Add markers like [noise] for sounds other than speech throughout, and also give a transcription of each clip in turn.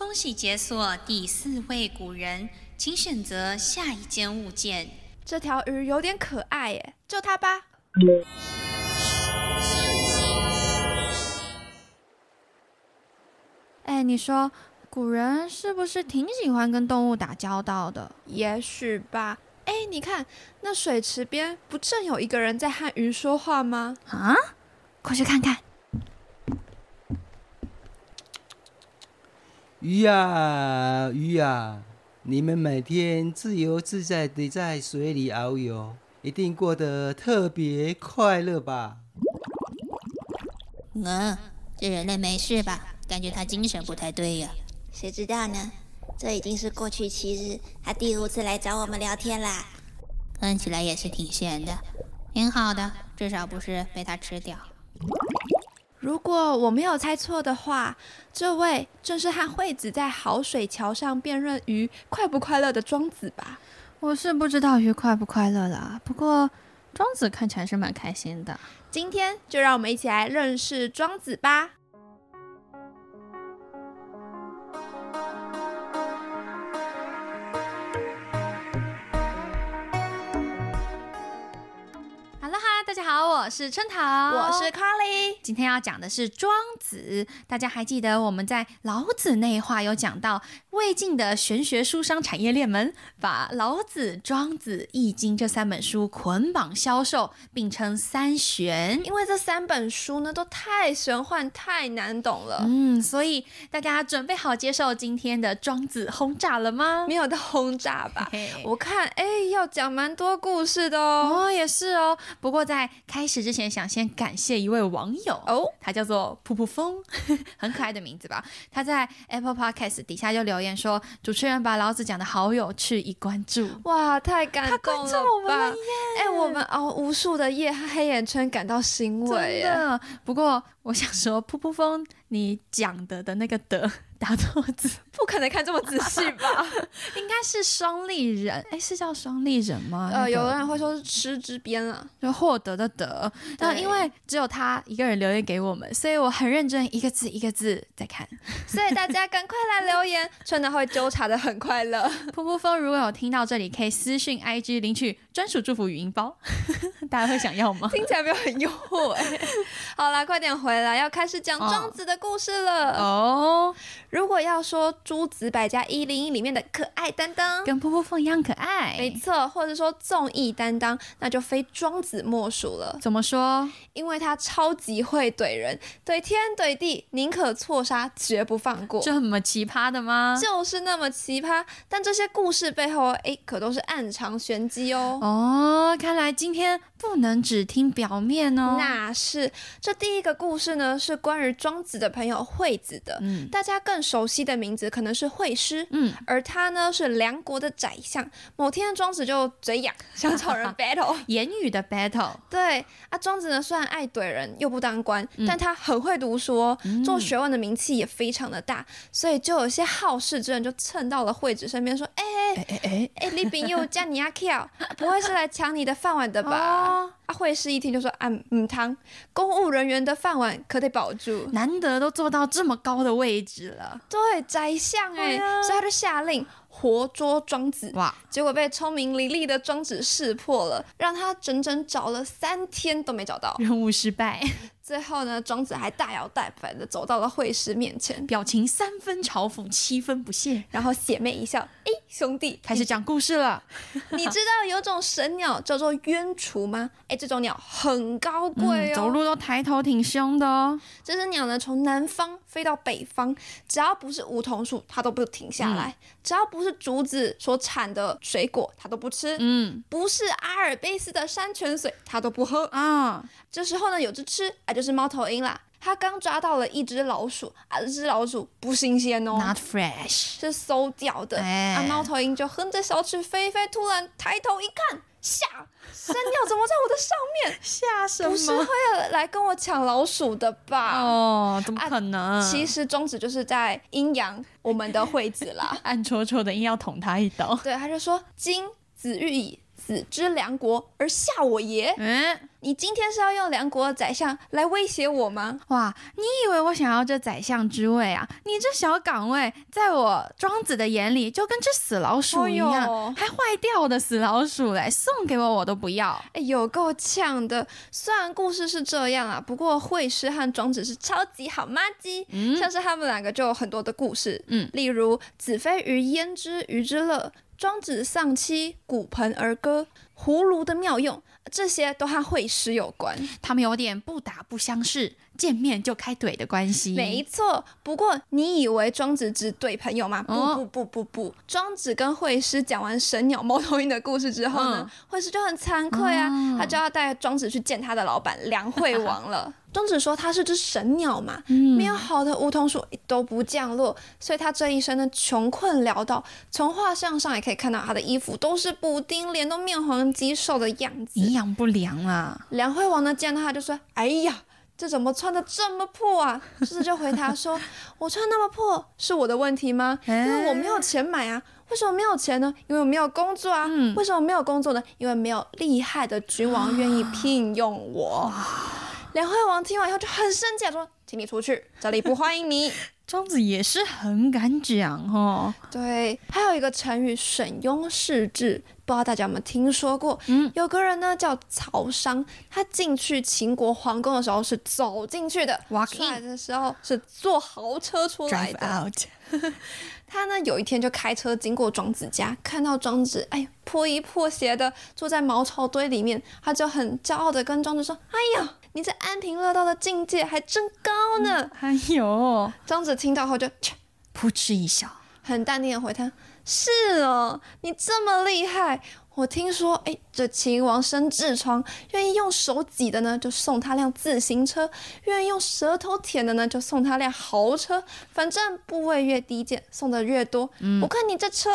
恭喜解锁第四位古人，请选择下一件物件。这条鱼有点可爱耶，就它吧。哎，你说古人是不是挺喜欢跟动物打交道的？也许吧。哎，你看那水池边不正有一个人在和鱼说话吗？啊，过去看看。鱼呀鱼呀，你们每天自由自在地在水里遨游，一定过得特别快乐吧？嗯，这人类没事吧？感觉他精神不太对呀。谁知道呢？这已经是过去七日，他第五次来找我们聊天啦。看起来也是挺闲的，挺好的，至少不是被他吃掉。如果我没有猜错的话，这位正是和惠子在好水桥上辨认鱼快不快乐的庄子吧？我是不知道鱼快不快乐啦，不过庄子看起来是蛮开心的。今天就让我们一起来认识庄子吧。家好，我是春桃，我是 Carly。今天要讲的是庄子。大家还记得我们在老子那一话有讲到，魏晋的玄学书商产业链门把老子、庄子、易经这三本书捆绑销售，并称三玄。因为这三本书呢都太玄幻、太难懂了。嗯，所以大家准备好接受今天的庄子轰炸了吗？没有的轰炸吧？我看，哎，要讲蛮多故事的哦。哦，也是哦。不过在在开始之前，想先感谢一位网友哦，他叫做噗噗风，[laughs] 很可爱的名字吧？他在 Apple Podcast 底下就留言说：“主持人把老子讲的好有趣，已关注。”哇，太感动了吧！哎，我们熬无数的夜，黑眼圈感到欣慰。真的，不过我想说，噗噗风，你讲的的那个的。[laughs] 打错字，不可能看这么仔细吧？[laughs] 应该是双立人，哎，是叫双立人吗？呃，有的人会说是失之边啊，就获得的得。那因为只有他一个人留言给我们，所以我很认真一个字一个字在看。[laughs] 所以大家赶快来留言，春的会纠察的很快乐。[laughs] 噗噗风如果有听到这里，可以私信 IG 领取专属祝福语音包，大家会想要吗？听起来没有很诱惑哎。好啦，快点回来，要开始讲庄子的故事了哦。如果要说诸子百家一零一里面的可爱担当，跟噗噗凤一样可爱，没错，或者说综艺担当，那就非庄子莫属了。怎么说？因为他超级会怼人，怼天怼地，宁可错杀绝不放过。这么奇葩的吗？就是那么奇葩。但这些故事背后，哎，可都是暗藏玄机哦。哦，看来今天不能只听表面哦。那是。这第一个故事呢，是关于庄子的朋友惠子的。嗯，大家更。熟悉的名字可能是惠师，嗯，而他呢是梁国的宰相。某天庄子就嘴痒，[laughs] 想找人 [laughs] battle，言语的 battle。对啊，庄子呢虽然爱怼人又不当官，但他很会读书，做学问的名气也非常的大，所以就有些好事之人就蹭到了惠子身边，说：“哎哎哎哎哎，李炳佑叫你阿 Q，[laughs] 不会是来抢你的饭碗的吧？”啊，惠师一听就说：“啊，嗯，汤公务人员的饭碗可得保住，难得都做到这么高的位置了。”对，宰相哎，所以他就下令活捉庄子。哇！结果被聪明伶俐的庄子识破了，让他整整找了三天都没找到，任务失败。最后呢，庄子还大摇大摆的走到了惠施面前，表情三分嘲讽，七分不屑，然后邪魅一笑：“哎，兄弟，开始讲故事了。你 [laughs] 知道有种神鸟叫做鸢雏吗？哎，这种鸟很高贵哦，走路都抬头挺胸的哦。这只鸟呢，从南方飞到北方，只要不是梧桐树，它都不停下来；只要不是竹子所产的水果，它都不吃。嗯，不是阿尔卑斯的山泉水，它都不喝啊。这时候呢，有只吃，哎，就是猫头鹰啦。他刚抓到了一只老鼠，啊，这只老鼠不新鲜哦，not fresh，是馊掉的。啊，猫头鹰就哼着小曲飞飞，突然抬头一看，吓，山鸟怎么在我的上面？[laughs] 吓什么？不是会来跟我抢老鼠的吧？哦，怎么可能？其实庄子就是在阴阳我们的惠子啦，[laughs] 暗戳戳的硬要捅他一刀。对，他就说：“今子欲以。”子之梁国而下我耶？嗯，你今天是要用梁国的宰相来威胁我吗？哇，你以为我想要这宰相之位啊？你这小岗位，在我庄子的眼里就跟只死老鼠一样，哎呦还坏掉的死老鼠嘞，送给我我都不要。哎，有够呛的。虽然故事是这样啊，不过惠施和庄子是超级好妈鸡，嗯像是他们两个就有很多的故事，嗯例如子非鱼焉知鱼之乐，庄子丧妻，骨盆而歌，葫芦的妙用，这些都和会师有关。他们有点不打不相识，见面就开怼的关系。没错，不过你以为庄子只怼朋友吗？不哦不不不不，庄子跟惠施讲完神鸟猫头鹰的故事之后呢嗯，惠施就很惭愧啊，哦他就要带庄子去见他的老板梁惠王了。[laughs] 庄子说他是只神鸟嘛，嗯没有好的梧桐树都不降落，所以他这一生呢穷困潦倒。从画像上也可以看到他的衣服都是补丁，脸都面黄肌瘦的样子。营养不良啊。梁惠王呢见到他就说：“哎呀，这怎么穿的这么破啊？” [laughs] 狮子就回答说：“我穿那么破是我的问题吗？因为我没有钱买啊。为什么没有钱呢？因为我没有工作啊。嗯为什么没有工作呢？因为没有厉害的君王愿意聘用我。”梁惠王听完以后就很生气，说：“请你出去，这里不欢迎你。”庄子也是很敢讲哦。对，还有一个成语“沈庸事志”，不知道大家有没有听说过？嗯，有个人呢叫曹商，他进去秦国皇宫的时候是走进去的 Walk 出来的时候是坐豪车出来的。out，[laughs] 他呢有一天就开车经过庄子家，看到庄子哎破衣破鞋的坐在茅草堆里面，他就很骄傲的跟庄子说：“哎呀，你这安贫乐道的境界还真高呢。还有，庄子听到后就切扑哧一笑。很淡定的回他：“是哦，你这么厉害。我听说，哎，这秦王生痔疮，愿意用手挤的呢，就送他辆自行车；愿意用舌头舔的呢，就送他辆豪车。反正部位越低贱，送的越多。我看你这车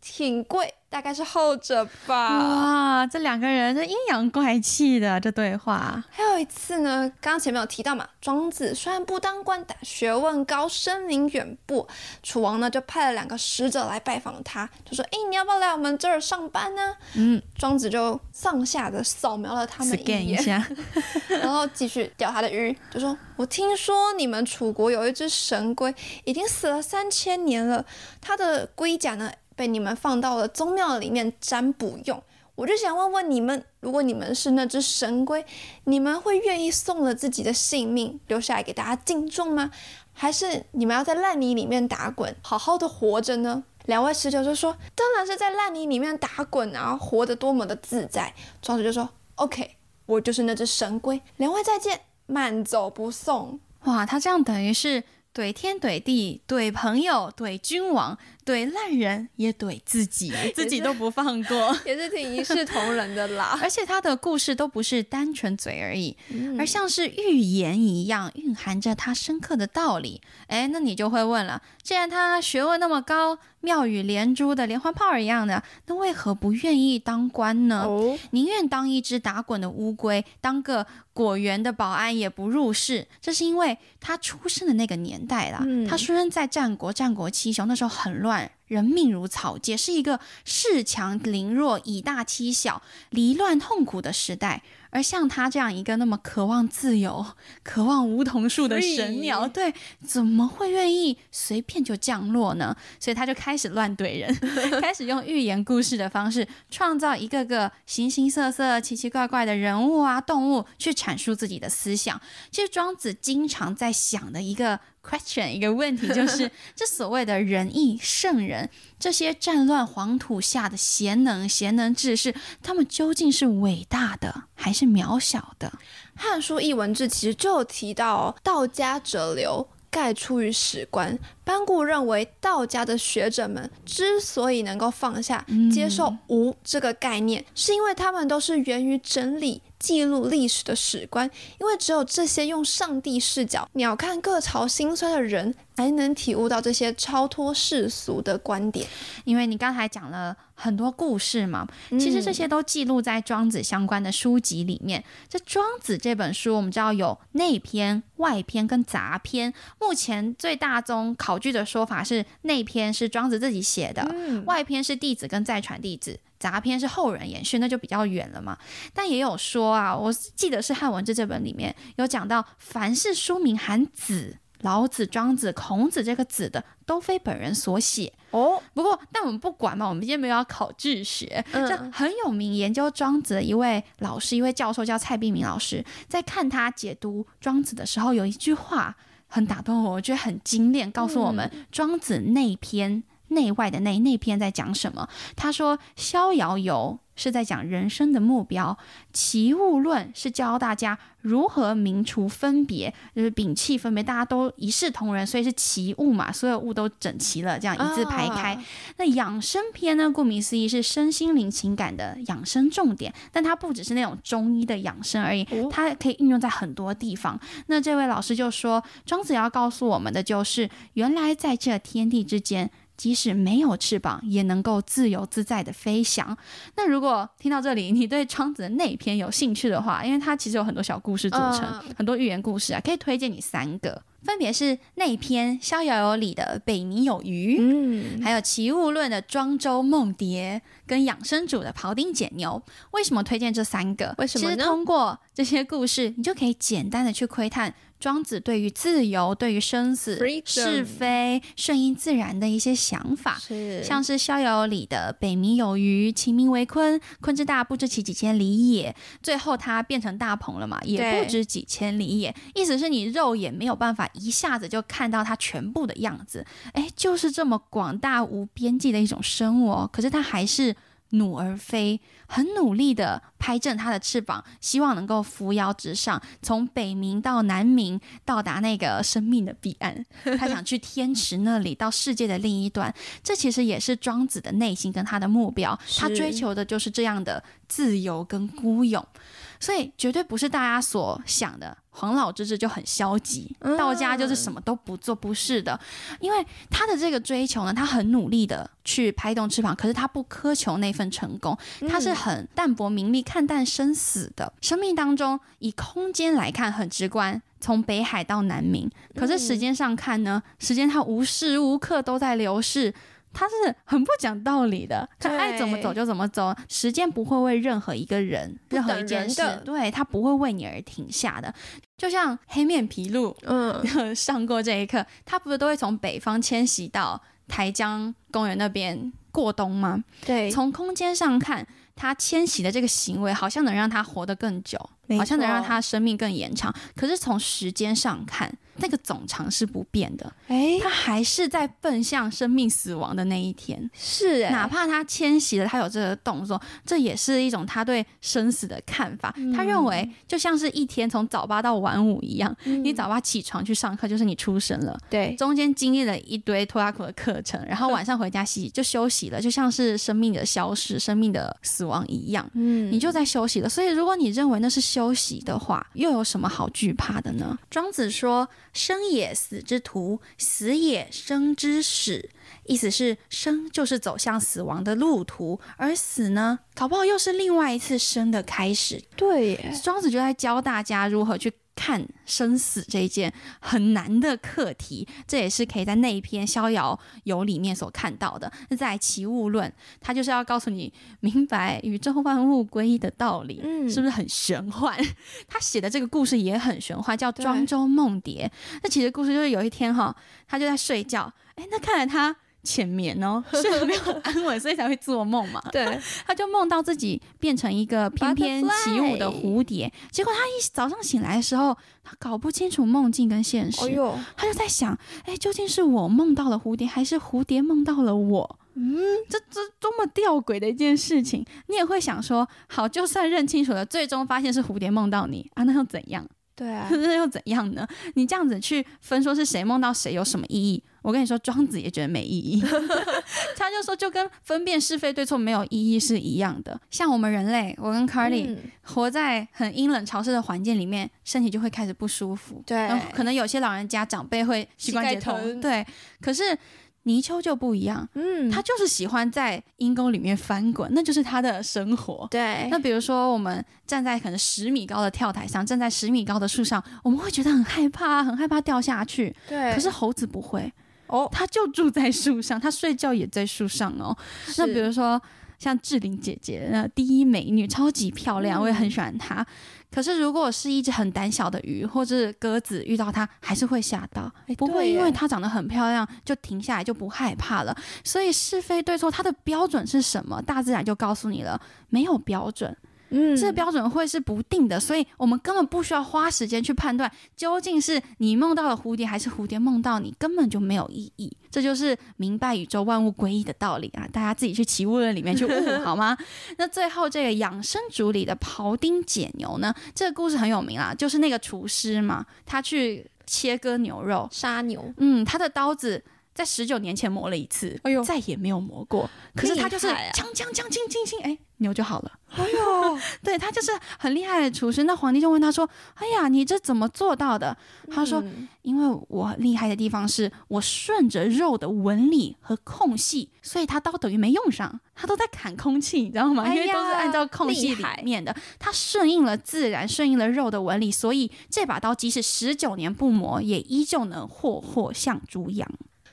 挺贵，大概是后者吧。哇，这两个人这阴阳怪气的这对话，还有一次呢，刚刚前面有提到嘛，庄子虽然不当官，但学问高，声名远播。楚王呢就派了两个使者来拜访他，就说：“哎，你要不要来我们这儿上班呢？”嗯，庄子就上下的扫描了他们一眼，一下，[laughs] 然后继续钓他的鱼，就说：“我听说你们楚国有一只神龟，已经死了三千年了，它的龟甲呢被你们放到了宗庙里面占卜用。我就想问问你们，如果你们是那只神龟，你们会愿意送了自己的性命留下来给大家敬重吗？还是你们要在烂泥里面打滚，好好的活着呢？”两位使者就说：“当然是在烂泥里面打滚啊，活得多么的自在。”庄子就说：“OK，我就是那只神龟，两位再见，慢走不送。哇，他这样等于是怼天怼地，怼朋友，怼君王，怼烂人，也怼自己，自己都不放过。[laughs] 也是挺一视同仁的啦。而且他的故事都不是单纯嘴而已，嗯而像是寓言一样，蕴含着他深刻的道理。哎，那你就会问了，既然他学问那么高，妙语连珠的连环炮一样的，那为何不愿意当官呢？哦，宁愿当一只打滚的乌龟，当个果园的保安，也不入仕。这是因为他出生的那个年代啦，嗯他出生在战国，战国七雄，那时候很乱。人命如草芥，是一个恃强凌弱、以大欺小、离乱痛苦的时代。而像他这样一个那么渴望自由、渴望梧桐树的神鸟，对，怎么会愿意随便就降落呢？所以他就开始乱怼人，[laughs] 开始用寓言故事的方式，创造一个个形形色色、奇奇怪怪的人物啊、动物，去阐述自己的思想。其实庄子经常在想的一个 question，一个问题就是，[laughs] 这所谓的仁义圣人，这些战乱黄土下的贤能、贤能志士，他们究竟是伟大的还是渺小的？《汉书·艺文志》其实就有提到、哦，道家者流。盖出于史官，班固认为道家的学者们之所以能够放下、接受“无”这个概念，是因为他们都是源于整理、记录历史的史观。因为只有这些用上帝视角鸟瞰各朝兴衰的人，才能体悟到这些超脱世俗的观点。因为你刚才讲了很多故事嘛，其实这些都记录在庄子相关的书籍里面。这庄子这本书，我们知道有内篇、外篇跟杂篇。目前最大宗考考据的说法是内篇是庄子自己写的，嗯外篇是弟子跟再传弟子，杂篇是后人延续，那就比较远了嘛。但也有说啊，我记得是《汉文志》这本里面有讲到，凡是书名含子。老子、庄子、孔子这个子的，都非本人所写。哦，不过，但我们不管嘛，我们今天没有要考据学。嗯这很有名研究庄子的一位老师，一位教授叫蔡碧明老师，在看他解读庄子的时候，有一句话很打动我，我觉得很精炼，告诉我们、庄子那篇内外的内那篇在讲什么。他说：“逍遥游是在讲人生的目标，齐物论是教大家如何明除分别，就是摒弃分别，大家都一视同仁，所以是齐物嘛，所有物都整齐了，这样一字排开。啊那养生篇呢？顾名思义是身心灵情感的养生重点，但它不只是那种中医的养生而已，哦它可以运用在很多地方。那这位老师就说，庄子要告诉我们的就是，原来在这天地之间。即使没有翅膀，也能够自由自在的飞翔。那如果听到这里，你对庄子的那一篇有兴趣的话，因为它其实有很多小故事组成，嗯很多寓言故事啊，可以推荐你三个，分别是内篇《逍遥游》里的北冥有鱼，嗯，还有《齐物论》的庄周梦蝶，跟养生主的庖丁解牛。为什么推荐这三个？为什么呢其实通过这些故事，你就可以简单的去窥探庄子对于自由、对于生死、Freedom 是非、顺应自然的一些想法。是像是《逍遥》里的“北冥有鱼，其名为鲲，鲲之大，不知其几千里也”，最后它变成大鹏了嘛，也不知几千里也。意思是你肉眼没有办法一下子就看到它全部的样子，哎，就是这么广大无边际的一种生物哦。可是它还是努而飞，很努力的拍正它的翅膀，希望能够扶摇直上，从北冥到南冥，到达那个生命的彼岸。[laughs] 他想去天池那里，到世界的另一端。这其实也是庄子的内心跟他的目标，他追求的就是这样的自由跟孤勇。所以绝对不是大家所想的黄老之志就很消极，嗯道家就是什么都不做，不是的。因为他的这个追求呢，他很努力的去拍动翅膀，可是他不苛求那份成功，他是很淡泊名利、看淡生死的。生命当中，以空间来看很直观，从北海到南冥，可是时间上看呢，时间它无时无刻都在流逝。它是很不讲道理的，他爱怎么走就怎么走，时间不会为任何一个人、任何一件事，对他不会为你而停下的。就像黑面琵鹭，嗯，[laughs] 上过这一课，他不是都会从北方迁徙到台江公园那边过冬吗？对，从空间上看，他迁徙的这个行为好像能让他活得更久，没好像能让错它生命更延长。可是从时间上看，那个总长是不变的，哎，他还是在奔向生命死亡的那一天。是哎，哪怕他迁徙了，他有这个动作，这也是一种他对生死的看法。他认为就像是一天从早八到晚五一样，你早八起床去上课，就是你出生了。对，中间经历了一堆拖拉苦的课程，然后晚上回家洗就休息了，就像是生命的消失、生命的死亡一样，嗯你就在休息了。所以，如果你认为那是休息的话，又有什么好惧怕的呢？庄子说：“生也死之徒，死也生之始。”意思是生就是走向死亡的路途，而死呢，搞不好又是另外一次生的开始。对耶，庄子就在教大家如何去看生死这一件很难的课题，这也是可以在那一篇《逍遥游》里面所看到的。那在《齐物论》，他就是要告诉你明白宇宙万物归一的道理，嗯是不是很玄幻？他写的这个故事也很玄幻，叫《庄周梦蝶》。那其实故事就是有一天哈，他就在睡觉，哎，那看来他。浅眠哦，[laughs] 睡得没有很安稳，所以才会做梦嘛。对，[laughs] 他就梦到自己变成一个翩翩起舞的蝴蝶，结果他一早上醒来的时候，他搞不清楚梦境跟现实，哎呦，他就在想，哎，究竟是我梦到了蝴蝶，还是蝴蝶梦到了我？嗯，这这多么吊诡的一件事情！你也会想说，好，就算认清楚了，最终发现是蝴蝶梦到你啊，那又怎样？对啊，[laughs] 那又怎样呢？你这样子去分说是谁梦到谁有什么意义？我跟你说，庄子也觉得没意义。[laughs] [laughs] 他就说，就跟分辨是非对错没有意义是一样的。像我们人类，我跟 Carly、嗯活在很阴冷潮湿的环境里面，身体就会开始不舒服。对可能有些老人家长辈会膝关节膝盖疼痛，对。可是泥鳅就不一样，嗯，他就是喜欢在阴沟里面翻滚，那就是他的生活。对，那比如说，我们站在可能十米高的跳台上，站在十米高的树上，我们会觉得很害怕，很害怕掉下去。对，可是猴子不会，哦，他就住在树上，他睡觉也在树上哦。那比如说像志玲姐姐，那第一美女，超级漂亮，我也很喜欢她。可是如果是一只很胆小的鱼或者鸽子遇到它，还是会吓到，不会因为它长得很漂亮就停下来就不害怕了。所以是非对错，它的标准是什么？大自然就告诉你了，没有标准。嗯，这个标准会是不定的，所以我们根本不需要花时间去判断究竟是你梦到了蝴蝶还是蝴蝶梦到你，根本就没有意义。这就是明白宇宙万物归一的道理啊！大家自己去奇物论里面去悟 [laughs] 好吗？那最后这个养生主里的 [laughs] 庖丁解牛呢？这个故事很有名啊，就是那个厨师嘛，他去切割牛肉、杀牛，嗯，他的刀子。在十九年前磨了一次，哎呦，再也没有磨过。可是他就是锵锵锵锵锵锵，哎，牛就好了。哎呦，[laughs] 对他就是很厉害的厨师。那皇帝就问他说：“哎呀，你这怎么做到的？”他说：“因为我厉害的地方是我顺着肉的纹理和空隙，所以他刀等于没用上，他都在砍空气，你知道吗？因为都是按照空隙里面的，他顺应了自然，顺应了肉的纹理，所以这把刀即使十九年不磨，也依旧能霍霍像猪羊。”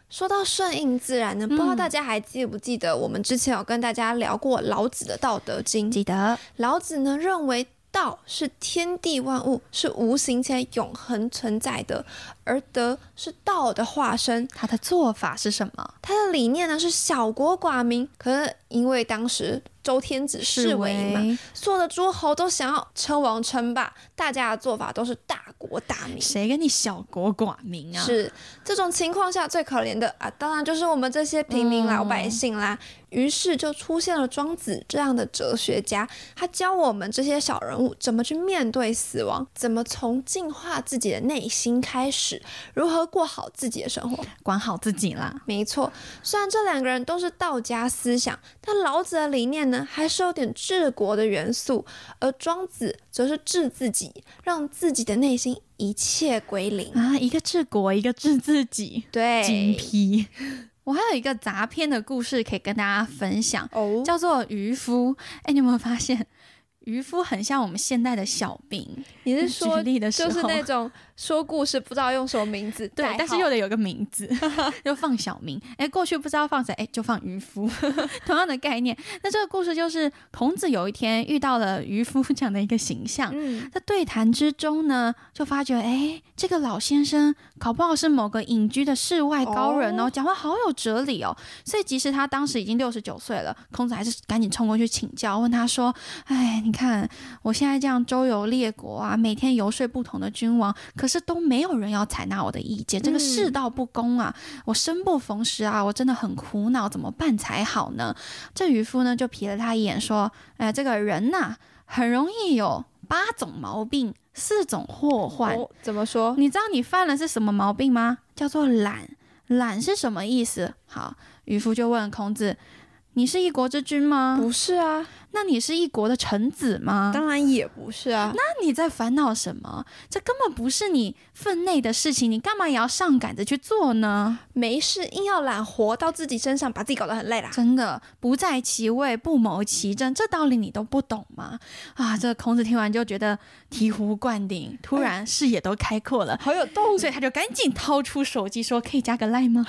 说到顺应自然呢，不知道大家还记不记得，我们之前有跟大家聊过老子的《道德经》。记得，老子呢认为道是天地万物，是无形且永恒存在的，而德是道的化身。他的做法是什么？他的理念呢是小国寡民。可是因为当时。周天子是为嘛，所有的诸侯都想要称王称霸，大家的做法都是大国大民。谁跟你小国寡民啊？是这种情况下最可怜的啊，当然就是我们这些平民老百姓啦。于是就出现了庄子这样的哲学家，他教我们这些小人物怎么去面对死亡，怎么从净化自己的内心开始，如何过好自己的生活，管好自己啦。没错，虽然这两个人都是道家思想，但老子的理念呢？还是有点治国的元素，而庄子则是治自己，让自己的内心一切归零啊！一个治国，一个治自己，对，精辟。我还有一个杂篇的故事可以跟大家分享，哦，叫做渔夫。哎，你有没有发现？渔夫很像我们现代的小兵，你是说的就是那种说故事不知道用什么名字，[laughs] 对，但是又得有个名字，[laughs] 就放小明。哎，过去不知道放谁，哎，就放渔夫，[laughs] 同样的概念。那这个故事就是孔子有一天遇到了渔夫这样的一个形象，在对谈之中呢，就发觉，哎，这个老先生搞不好是某个隐居的世外高人哦，讲话好有哲理哦。所以即使他当时已经六十九岁了，孔子还是赶紧冲过去请教，问他说，哎，你。看，我现在这样周游列国啊，每天游说不同的君王，可是都没有人要采纳我的意见，这个世道不公啊！我生不逢时啊，我真的很苦恼，怎么办才好呢？这渔夫呢就瞥了他一眼，说：“哎，这个人呐，很容易有八种毛病，四种祸患。怎么说？你知道你犯了是什么毛病吗？叫做懒。懒是什么意思？好，渔夫就问孔子。”你是一国之君吗？不是啊，那你是一国的臣子吗？当然也不是啊。那你在烦恼什么？这根本不是你分内的事情，你干嘛也要上赶着去做呢？没事，硬要揽活到自己身上，把自己搞得很累啦。真的，不在其位，不谋其政，这道理你都不懂吗？啊，这孔子听完就觉得醍醐灌顶，突然视野都开阔了，好有动力，所以他就赶紧掏出手机说：“可以加个赖吗？”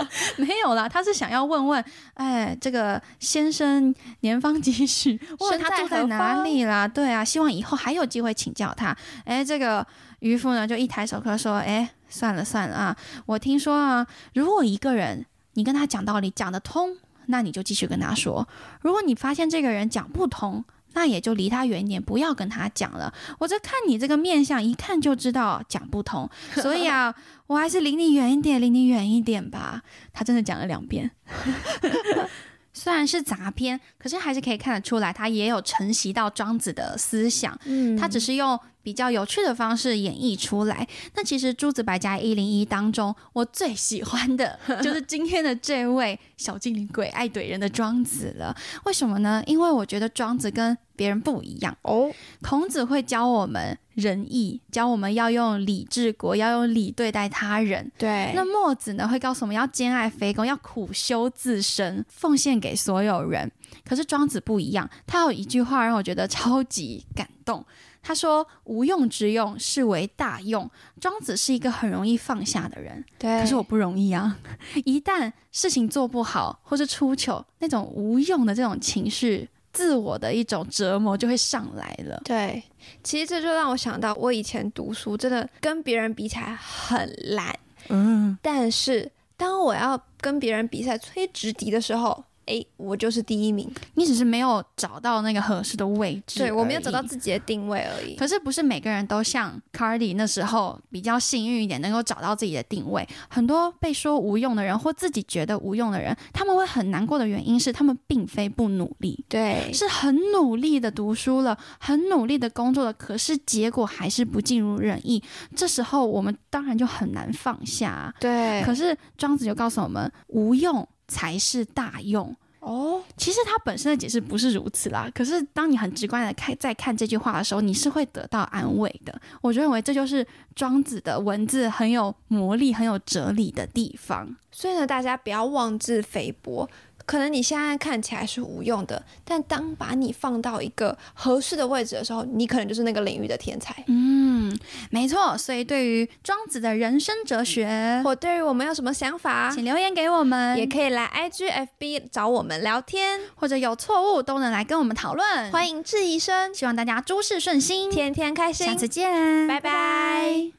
[laughs] 没有啦，他是想要问问，哎。这个先生年方几许？[laughs] 问他住在哪里啦？对啊，希望以后还有机会请教他。哎，这个渔夫呢，就一抬手课说：“哎，算了算了啊，我听说啊，如果一个人你跟他讲道理讲得通，那你就继续跟他说；如果你发现这个人讲不通，那也就离他远一点，不要跟他讲了。我这看你这个面相，一看就知道讲不通，[laughs] 所以啊，我还是离你远一点，离你远一点吧。”他真的讲了两遍。[laughs] 虽然是杂篇，可是还是可以看得出来，他也有承袭到庄子的思想。嗯，他只是用比较有趣的方式演绎出来。那其实诸子百家一零一当中，我最喜欢的 [laughs] 就是今天的这位小精灵鬼爱怼人的庄子了。为什么呢？因为我觉得庄子跟别人不一样哦。孔子会教我们。仁义教我们要用礼治国，要用礼对待他人。对，那墨子呢会告诉我们要兼爱非攻，要苦修自身，奉献给所有人。可是庄子不一样，他有一句话让我觉得超级感动。他说：“无用之用，是为大用。”庄子是一个很容易放下的人，对，可是我不容易啊！[laughs] 一旦事情做不好，或是出糗，那种无用的这种情绪，自我的一种折磨就会上来了。对，其实这就让我想到，我以前读书真的跟别人比起来很烂，嗯，但是当我要跟别人比赛吹直笛的时候，哎，我就是第一名。你只是没有找到那个合适的位置，对我没有找到自己的定位而已。可是不是每个人都像 Cardi 那时候比较幸运一点，能够找到自己的定位。很多被说无用的人，或自己觉得无用的人，他们会很难过的原因是，他们并非不努力，对，是很努力的读书了，很努力的工作了，可是结果还是不尽如人意。这时候我们当然就很难放下。对，可是庄子就告诉我们，无用才是大用。哦，其实它本身的解释不是如此啦。可是当你很直观的看在看这句话的时候，你是会得到安慰的。我认为这就是庄子的文字很有魔力、很有哲理的地方。所以呢，大家不要妄自菲薄。可能你现在看起来是无用的，但当把你放到一个合适的位置的时候，你可能就是那个领域的天才。嗯，没错。所以对于庄子的人生哲学，或对于我们有什么想法，请留言给我们，也可以来 IGFB 找我们聊天，或者有错误都能来跟我们讨论。欢迎质疑声，希望大家诸事顺心，天天开心。下次见，拜拜。